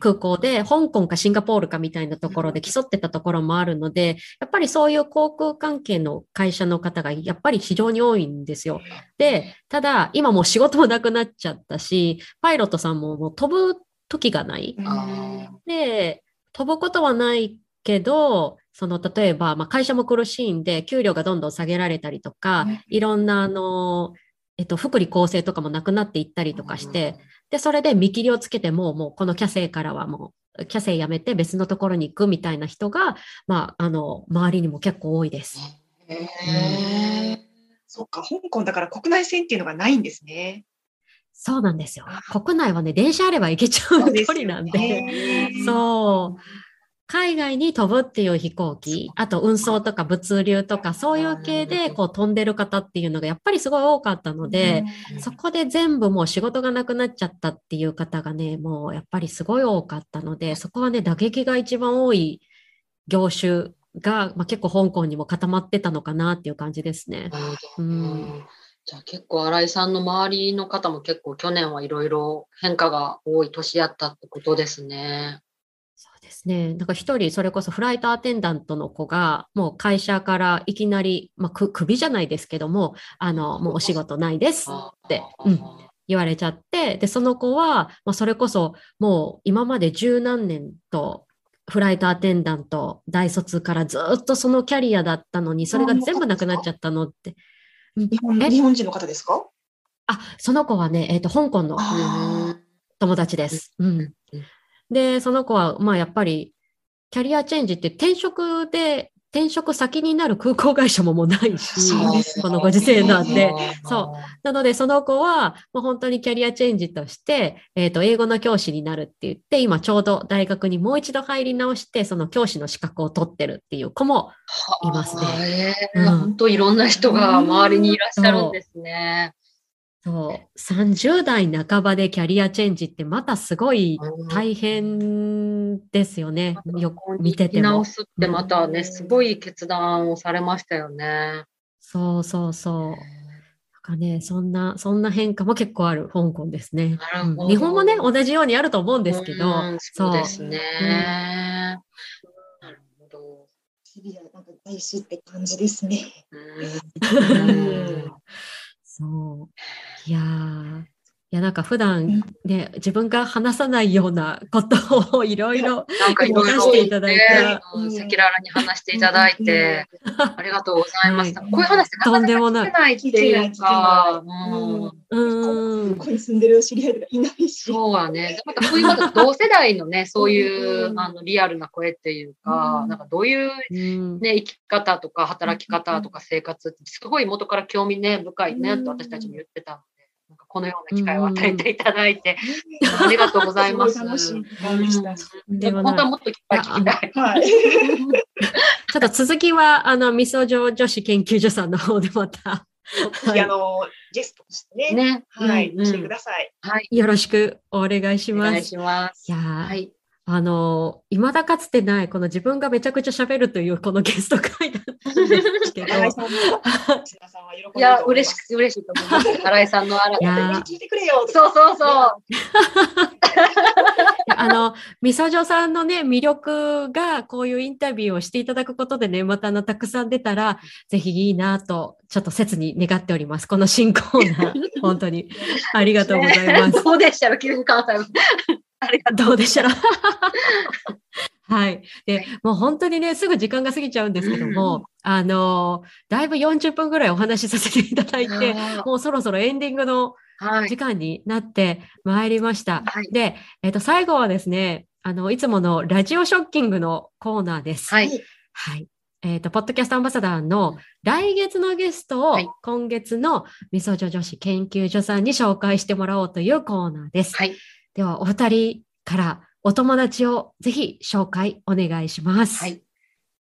Speaker 1: 空港で、香港かシンガポールかみたいなところで競ってたところもあるので、やっぱりそういう航空関係の会社の方がやっぱり非常に多いんですよ。で、ただ、今もう仕事もなくなっちゃったし、パイロットさんももう飛ぶ時がない。
Speaker 2: あ
Speaker 1: で、飛ぶことはないけど、その例えば、まあ、会社も苦しいんで、給料がどんどん下げられたりとか、
Speaker 3: うん
Speaker 1: いろんな、あの、えっと、福利厚生とかもなくなっていったりとかして、で、それで見切りをつけても、もうこのキャセイからはもう、キャセイ辞めて別のところに行くみたいな人が、まあ、あの、周りにも結構多いです。
Speaker 2: へー
Speaker 3: そっか、香港だから国内線っていうのがないんですね。
Speaker 1: そうなんですよ。国内はね、電車あれば行けちゃう距離なんで。
Speaker 3: ね
Speaker 1: そう。海外に飛ぶっていう飛行機、あと運送とか物流とかそういう系でこう飛んでる方っていうのがやっぱりすごい多かったので、そこで全部もう仕事がなくなっちゃったっていう方がね、もうやっぱりすごい多かったので、そこはね、打撃が一番多い業種が、まあ、結構香港にも固まってたのかなっていう感じですね。
Speaker 2: じゃあ結構新井さんの周りの方も結構去年はいろいろ変化が多い年やったってことですね。
Speaker 1: ですね。なんか一人、それこそフライトアテンダントの子が、もう会社からいきなり、まあ、く、首じゃないですけども、あの、もうお仕事ないですって、うん、言われちゃって、で、その子は、まあ、それこそ、もう今まで十何年と、フライトアテンダント、大卒からずっとそのキャリアだったのに、それが全部なくなっちゃったのって。うん
Speaker 3: 日本
Speaker 1: え？
Speaker 3: 日本人の方ですか？
Speaker 1: あ、その子はね、えっと、香港の
Speaker 3: あ
Speaker 1: 友達です。うん
Speaker 2: うん。
Speaker 1: で、その子は、まあやっぱり、キャリアチェンジって転職で転職先になる空港会社ももうないし、このご時世なんで。
Speaker 2: そ
Speaker 1: そうなので、その子は、もう本当にキャリアチェンジとして、えっ、と、英語の教師になるって言って、今ちょうど大学にもう一度入り直して、その教師の資格を取ってるっていう子も、いますね
Speaker 2: ね。
Speaker 1: うん
Speaker 2: 本当いろんな人が周りにいらっしゃるんですね。
Speaker 1: そう、30代半ばでキャリアチェンジってまたすごい
Speaker 2: うん
Speaker 1: 大変ですよね。よく見てても
Speaker 2: 直。すってまたね、すごい決断をされましたよね。
Speaker 1: そうそうそう。なんかね、そんな、そんな変化も結構ある香港ですね。日本もね、同じようにあると思うんですけど、
Speaker 2: うんそうですね。なるほど。
Speaker 4: シビアなんか大事って感じですね。
Speaker 1: そう。いやー、いや、なんか普段ね、自分が話さないようなことをいろいろ、
Speaker 2: なんか
Speaker 1: していただいて
Speaker 2: うん。赤裸々に話していただいて、ありがとうございました。
Speaker 1: はい。
Speaker 2: こういう話なか
Speaker 1: とん
Speaker 2: なか
Speaker 1: でもない。
Speaker 2: 聞けないっていうか、うん。
Speaker 4: こ。こに住んでる知り合いとかいないし。
Speaker 2: そうはね。でまたこういうまた同世代のね、そういうう、
Speaker 4: ん。
Speaker 2: あの、リアルな声っていうか、
Speaker 4: うん。
Speaker 2: なんかどういう
Speaker 1: うん。
Speaker 2: ね、生き方とか働き方とか生活ってすごい元から興味ね、深いね、
Speaker 4: うん
Speaker 2: と私たちも言ってたこのような機会を与えていただいて、ありがとうございます。
Speaker 4: 楽しいで
Speaker 1: も
Speaker 2: 本当はもっといっぱい聞きたい。
Speaker 4: はい。
Speaker 1: ちょっと続きは、あの、みそ女女子研究所さんの方でまた、
Speaker 3: ぜひあのゲストとしてね、
Speaker 2: ね。
Speaker 3: はい、
Speaker 2: うんうん
Speaker 3: 来てください。
Speaker 2: はい。
Speaker 1: よろしくお願いし
Speaker 2: お願い
Speaker 1: ます。
Speaker 2: します。
Speaker 1: いやー
Speaker 2: はい。
Speaker 1: あの、未だかつてない、この自分がめちゃくちゃ喋るという、このゲスト会だったんですけど、
Speaker 2: いや、嬉しく、嬉しいと思います。新井さんのあら
Speaker 1: いやー
Speaker 3: 聞いてくれよ
Speaker 2: そうそうそう。
Speaker 1: あの、みそじょさんのね、魅力が、こういうインタビューをしていただくことでね、またあの、たくさん出たら、ぜひいいなと、ちょっと切に願っております。この新コーナー、本当に。ありがとうございます。
Speaker 2: どうでした？ら、急に関西弁。ありがとう。
Speaker 1: どうでしたら はい。で、もう本当にね、すぐ時間が過ぎちゃうんですけども、あの、だいぶ40分ぐらいお話しさせていただいて、もうそろそろエンディングの
Speaker 2: はい
Speaker 1: 時。間になってまいりました。
Speaker 2: はい
Speaker 1: で、えっ、と、最後はですね、あの、いつものラジオショッキングのコーナーです。
Speaker 2: はい。
Speaker 1: はい。えっ、と、ポッドキャストアンバサダーの来月のゲストを
Speaker 2: はい
Speaker 1: 今月のみそじょ女子研究所さんに紹介してもらおうというコーナーです。
Speaker 2: はい。
Speaker 1: では、お二人からお友達をぜひ紹介お願いします。
Speaker 2: はい。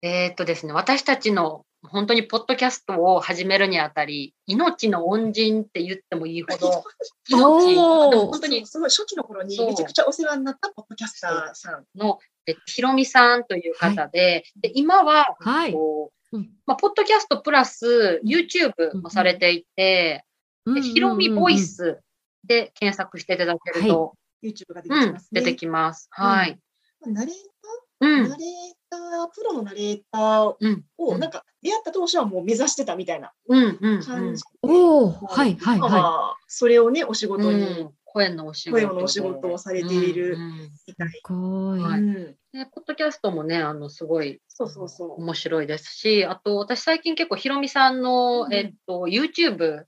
Speaker 2: えーっとですね、私たちの本当にポッドキャストを始めるにあたり、命の恩人って言ってもいいほど、命、本当に
Speaker 3: すごい初期の頃にめちゃくちゃお世話になったポッドキャスターさん。
Speaker 2: の、えっとひろみさんという方で、で今は、
Speaker 1: はい。
Speaker 2: こう
Speaker 1: うん
Speaker 2: まあ、ポッドキャストプラス YouTube もされていて、でひろみボイスで検索していただけると、
Speaker 3: YouTube が出て
Speaker 2: うん
Speaker 3: きますね。
Speaker 2: 出てきます。はい。
Speaker 4: ナレー
Speaker 2: うん
Speaker 4: ター、ナレーター、プロのナレーター
Speaker 2: うん。
Speaker 4: を、なんか出会った当初はもう目指してたみたいな
Speaker 2: うん。うん。
Speaker 4: 感じで。
Speaker 1: おおはいはい
Speaker 3: 今
Speaker 1: は
Speaker 3: はそれをね、お仕事に
Speaker 2: うん声のお仕事
Speaker 3: のお仕事をされている
Speaker 2: うんうん
Speaker 3: みたい。
Speaker 1: い。すごい。
Speaker 2: はい
Speaker 3: うん
Speaker 2: でポッドキャストもね、あの、すごい
Speaker 3: そうそうそう。
Speaker 2: 面白いですし、あと、私最近結構ひろみさんの、
Speaker 3: うん
Speaker 2: えっと、YouTube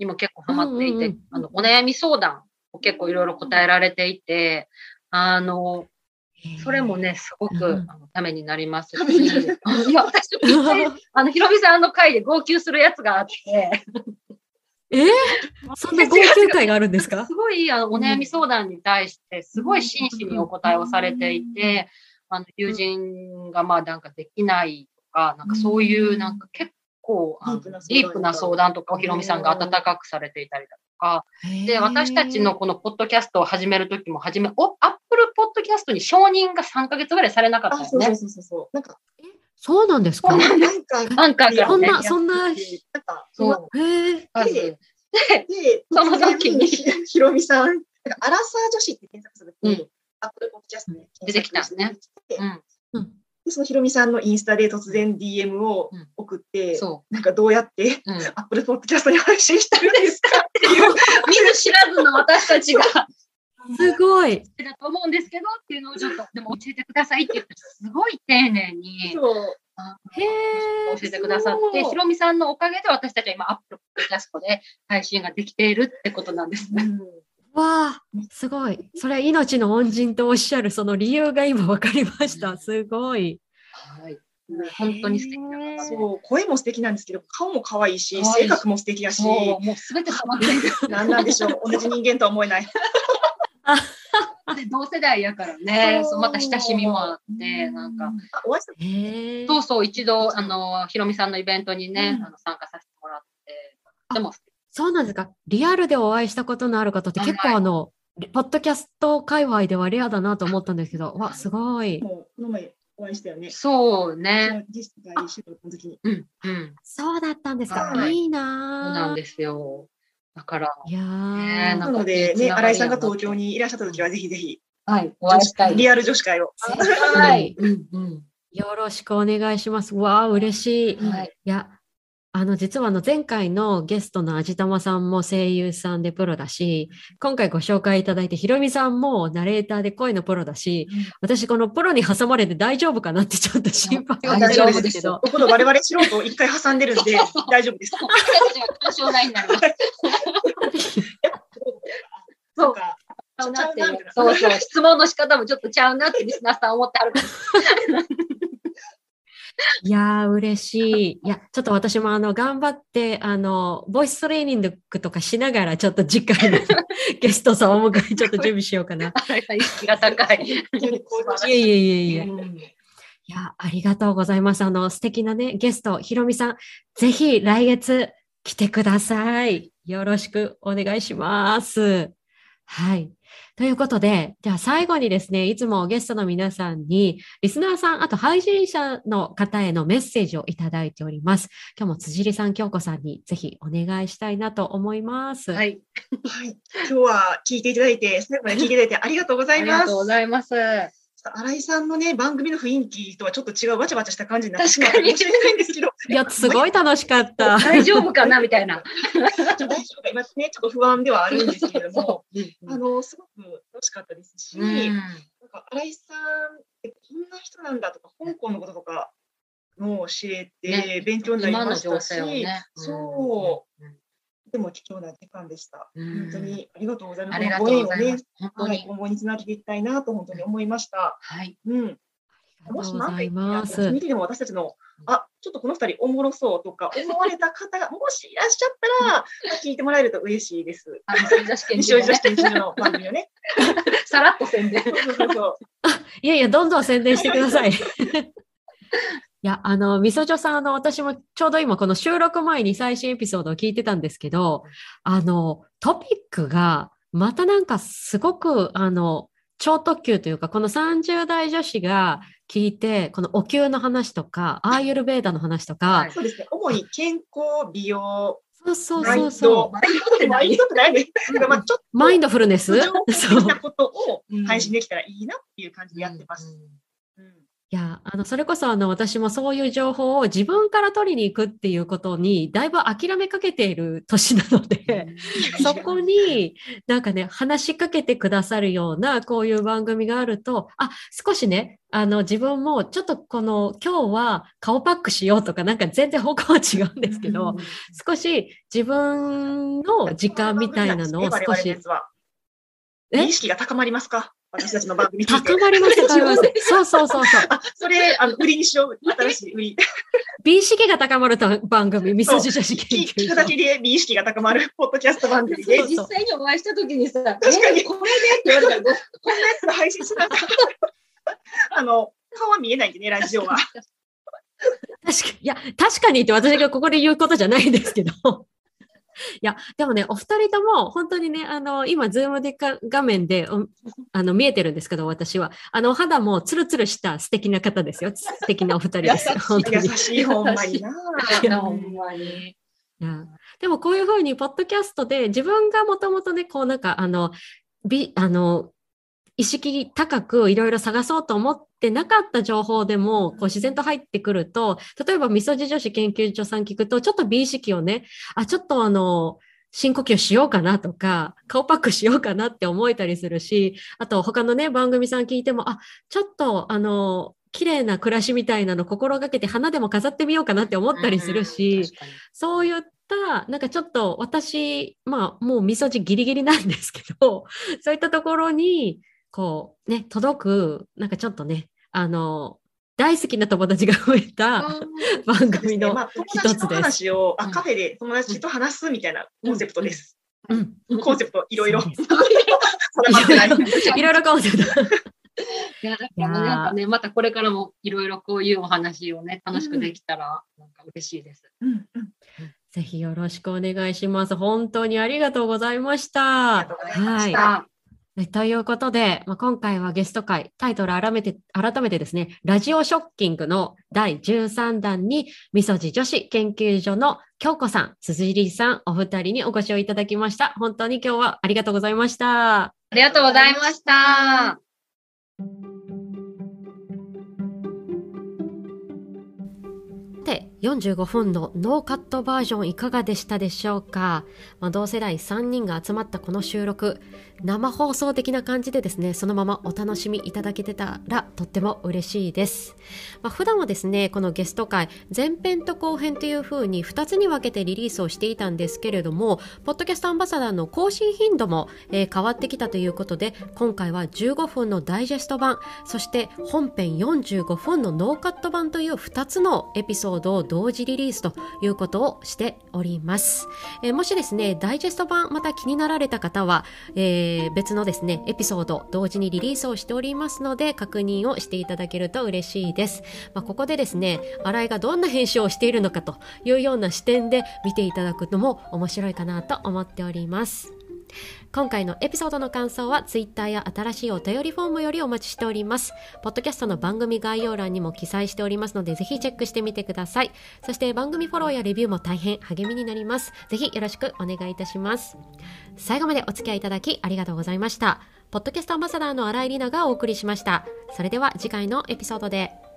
Speaker 2: にも結構ハマっていて、
Speaker 1: うんうんうん
Speaker 2: あの、お悩み相談を結構いろいろ答えられていて、あの、それもね、すごく、
Speaker 1: うん
Speaker 2: あのためになりますし、いや、私、あの、ひろみさんの回で号泣するやつがあって、
Speaker 1: えー？そんな号泣会があるんですか？
Speaker 2: すごい、あの、お悩み相談に対して、すごい真摯にお答えをされていて、あの、友人がまあなんかできないとか、なんかそういう、なんか結構、あの
Speaker 4: ディープな相談
Speaker 2: とかをひろみさんが温かくされていたりだとか、で、私たちのこのポッドキャストを始めるときも、始め、お、アップルポッドキャストに承認が3ヶ月ぐらいされなかった
Speaker 4: あ、
Speaker 2: よ
Speaker 4: そうそう
Speaker 2: ね。
Speaker 4: そうそうそう。なんか、
Speaker 1: そうなんですか？
Speaker 4: なんか、
Speaker 2: アンカーか。
Speaker 1: そんな、そんな、
Speaker 4: なんか、
Speaker 2: そう。
Speaker 1: へえ
Speaker 4: で
Speaker 3: で、
Speaker 2: その時に。
Speaker 3: ひろみさん、なんかアラサー女子って検索するとアップルポッドキャストで
Speaker 2: 出てきたんですねうん。
Speaker 3: で、そのひろみさんのインスタで突然 DM を
Speaker 2: うん
Speaker 3: 送って、
Speaker 2: そ
Speaker 3: なんかどうやって
Speaker 2: う。うん。
Speaker 3: アップルポッドキャストに配信してるんですかっていう。
Speaker 2: 見ず知らずの私たちが、
Speaker 1: すごい。
Speaker 2: だと思うんですけどっていうのをちょっと、でも教えてくださいって言って、すごい丁寧に
Speaker 3: そう。
Speaker 1: へえ
Speaker 2: 教えてくださって、ひろみさんのおかげで私たちは今、アップルポッドキャストで配信ができているってことなんですね。
Speaker 1: わあ、すごい。それ命の恩人とおっしゃるその理由が今わかりました。すごい。
Speaker 2: はい。本当に素敵な。
Speaker 3: そう、声も素敵なんですけど、顔も可愛いし、
Speaker 2: 可愛い
Speaker 3: 性格も素敵だし、
Speaker 2: もうすべて様ってる。
Speaker 3: なんなんでしょう、同じ人間とは思えない。
Speaker 2: で同世代やからね、
Speaker 3: そう
Speaker 2: また親しみもあって、なんか、
Speaker 3: あ、お会いした。
Speaker 2: そうそう、一度、あの、ひろみさんのイベントにね、
Speaker 3: うん
Speaker 2: あの参加させてもらって、でも、
Speaker 1: そうなんですか？リアルでお会いしたことのある方って結構
Speaker 2: はい
Speaker 1: あの、ポッドキャスト界隈ではレアだなと思ったんですけど、わ、すごい。
Speaker 3: もう、この前お会いしたよね。
Speaker 2: そうね。うん、うん。
Speaker 1: そうだったんですか。
Speaker 3: はい
Speaker 1: いい
Speaker 2: そう
Speaker 1: なぁ
Speaker 2: なんですよ。だから、
Speaker 1: いや
Speaker 2: ね
Speaker 1: ー
Speaker 2: な
Speaker 3: のでね、新井さんが東京にいらっしゃった時は、ぜひぜひ、
Speaker 2: はい、お会いしたい。
Speaker 3: リアル女子会を。
Speaker 2: はい。うん、うん。
Speaker 1: よろしくお願いします。わあ、嬉しい。い
Speaker 2: はい。
Speaker 1: や、あの、実はあの、前回のゲストの味玉さんも声優さんでプロだし、今回ご紹介いただいて、ひろみさんもナレーターで声のプロだし、私このプロに挟まれて大丈夫かなってちょっと心配は
Speaker 2: 大丈夫です。
Speaker 1: けど。
Speaker 3: ここの我々素人を一回挟んでるんで、大丈夫です。
Speaker 2: 私たちが干渉台になります。
Speaker 3: なんか、
Speaker 2: ちゃうなって
Speaker 3: ちゃうなみたいな。
Speaker 2: そうそう、質問の仕方もちょっとちゃうなってリスナーさん思ってあるかも
Speaker 1: いやー、嬉しい。いや、ちょっと私もあの、頑張って、あの、ボイストレーニングとかしながら、ちょっと次回のゲストさんをお迎え、ちょっと準備しようかな。
Speaker 2: 意識が高い。
Speaker 1: いえいえいえいえ。
Speaker 2: うん
Speaker 1: いや、ありがとうございます。あの、素敵なね、ゲスト、ひろみさん、ぜひ来月来てください。よろしくお願いします。はい。ということで、じゃあ最後にですね、いつもゲストの皆さんに、リスナーさん、あと配信者の方へのメッセージをいただいております。今日も辻里さん、京子さんにぜひお願いしたいなと思います。
Speaker 2: はい。
Speaker 3: はい。今日は聞いていただいて、最後まで聞いていただいてありがとうございます
Speaker 2: ありがとう。ございます。
Speaker 3: 新井さんのね、番組の雰囲気とはちょっと違う、わちゃわちゃした感じになってしまうかもしれないんですけど、
Speaker 1: いや、すごい楽しかった。
Speaker 2: 大丈夫かなみたいな。
Speaker 3: 大丈夫か、今ね、ちょっと不安ではあるんですけれども、
Speaker 2: う。ん
Speaker 3: あの、すごく楽しかったですし、
Speaker 2: うん。
Speaker 3: なんか新井さんってこんな人なんだとか、香港のこととかも知れて、
Speaker 2: ね
Speaker 3: 勉強になりましたし、
Speaker 2: 勢をね。
Speaker 3: そう。
Speaker 2: うん。
Speaker 3: とても貴重な時間でした。
Speaker 2: うん
Speaker 3: 本当にありがとうございます。
Speaker 2: ご
Speaker 3: 縁をね。
Speaker 2: 本当
Speaker 3: はい、
Speaker 2: に。
Speaker 3: 今後につなげていきたいなと本当に思いました。
Speaker 2: はい。
Speaker 3: うん。もし
Speaker 1: とうござい
Speaker 3: 万が一
Speaker 1: ます。
Speaker 3: 見てでも私たちの、あ、ちょっとこの二人おもろそうとか思われた方がもしいらっしゃったら、まあ聞いてもらえると嬉しいです。
Speaker 2: あの、
Speaker 3: 女子研究所の番組をね。
Speaker 2: さらっと宣伝。
Speaker 3: そうそうそう。
Speaker 1: いやいや、どんどん宣伝してください。いや、あの、みそじょさん、あの、私もちょうど今この収録前に最新エピソードを聞いてたんですけど、あの、トピックが、またなんかすごく、あの、超特急というか、この30代女子が聞いて、このお灸の話とか、アーユルベーダの話とか、
Speaker 2: はい
Speaker 3: そうですね。主に健康、美容、
Speaker 1: そうそう
Speaker 3: マインド
Speaker 1: そうそう、
Speaker 2: マインド。って
Speaker 3: マインドってないまあちょっと
Speaker 1: マインドフルネス？そう
Speaker 3: ことを
Speaker 2: うん
Speaker 3: 配信できたらいいなっていう感じでやってます。うん
Speaker 1: いや、あの、それこそあの、私もそういう情報を自分から取りに行くっていうことに、だいぶ諦めかけている年なので、そこになんかね、話しかけてくださるような、こういう番組があると、あ、少しね、あの、自分もちょっとこの、今日は顔パックしようとか、なんか全然方向は違うんですけど、少し自分の時間みたいなのを少し、
Speaker 3: え
Speaker 1: え？
Speaker 3: 意識が高まりますか？私たちの番組
Speaker 1: 高まります、高まります。そうそうそうそう。
Speaker 3: あ、それ、あの、売りにしよう。新しい売り。
Speaker 1: 美意識が高まると番組、みそじ女子研
Speaker 3: 聞聞く
Speaker 1: 究所。
Speaker 3: だけで美意識が高まるポッドキャスト番組で、
Speaker 2: 実際にお会いしたときにさ、
Speaker 3: 確かに
Speaker 2: えこれでって言われたら
Speaker 3: こんなやつが配信しなかった。あの、顔は見えないんでね、ラジオは。
Speaker 1: 確かに、いや、確かにって私がここで言うことじゃないんですけど。いや、でもね、お二人とも、本当にね、あの、今、ズームでか画面で、おあの、見えてるんですけど、私は。あの、お肌もツルツルした素敵な方ですよ。素敵なお二人です よ。本当
Speaker 3: 優
Speaker 1: に。
Speaker 3: しい、ほんまにな。
Speaker 2: ほんまに。
Speaker 1: いやでもこういうふうに、ポッドキャストで自分がもともとね、こうなんか、あの、び、あの、意識高くいろいろ探そうと思ってなかった情報でも、こう自然と入ってくると、例えば、みそじ女子研究所さん聞くと、ちょっと美意識をね、あ、ちょっとあの、深呼吸しようかなとか、顔パックしようかなって思えたりするし、あと他のね、番組さん聞いても、あ、ちょっとあの、綺麗な暮らしみたいなの心がけて花でも飾ってみようかなって思ったりするし、
Speaker 2: うん
Speaker 1: そういった、なんかちょっと私、まあもうみそじギリギリなんですけど、そういったところに、こうね、届く、なんかちょっとね、あの、大好きな友達が増えた番
Speaker 3: そうですね。
Speaker 1: 組の
Speaker 3: まあ、友
Speaker 1: 一
Speaker 3: 達の
Speaker 1: つです。
Speaker 3: 話を、あ、
Speaker 2: うん
Speaker 3: カフェで友達と話すみたいなコンセプトです。
Speaker 1: うん
Speaker 3: コンセプトいろいろい。
Speaker 1: いろいろコンセプト。
Speaker 2: いや、なんかね、またこれからもいろいろこういうお話をね、楽しくできたら、なんか嬉しいです。
Speaker 3: うんうん
Speaker 1: ぜひよろしくお願いします。本当にありがとうございました。
Speaker 3: ありがとうございました
Speaker 1: はいえということで、まあ、今回はゲスト会、タイトル改めて、改めてですね、ラジオショッキングの第13弾に、みそじ女子研究所の京子さん、辻里さん、お二人にお越しをいただきました。本当に今日はありがとうございました。
Speaker 2: ありがとうございました。
Speaker 1: 45分のノーカットバージョンいかがでしたでしょうか、まあ、同世代3人が集まったこの収録、生放送的な感じでですね、そのままお楽しみいただけてたらとっても嬉しいです。まあ、普段はですね、このゲスト会、前編と後編という風に2つに分けてリリースをしていたんですけれども、ポッドキャストアンバサダーの更新頻度も、えー変わってきたということで、今回は15分のダイジェスト版、そして本編45分のノーカット版という2つのエピソードを同時リリースということをしております。えーもしですね、ダイジェスト版また気になられた方は、えー別のですね、エピソード同時にリリースをしておりますので、確認をしていただけると嬉しいです。まあ、ここでですね、新井がどんな編集をしているのかというような視点で見ていただくのも面白いかなと思っております。今回のエピソードの感想は Twitter や新しいお便りフォームよりお待ちしております。ポッドキャストの番組概要欄にも記載しておりますので、ぜひチェックしてみてください。そして番組フォローやレビューも大変励みになります。ぜひよろしくお願いいたします。最後までお付き合いいただきありがとうございました。ポッドキャストアンバサダーの新井里奈がお送りしました。それでは次回のエピソードで。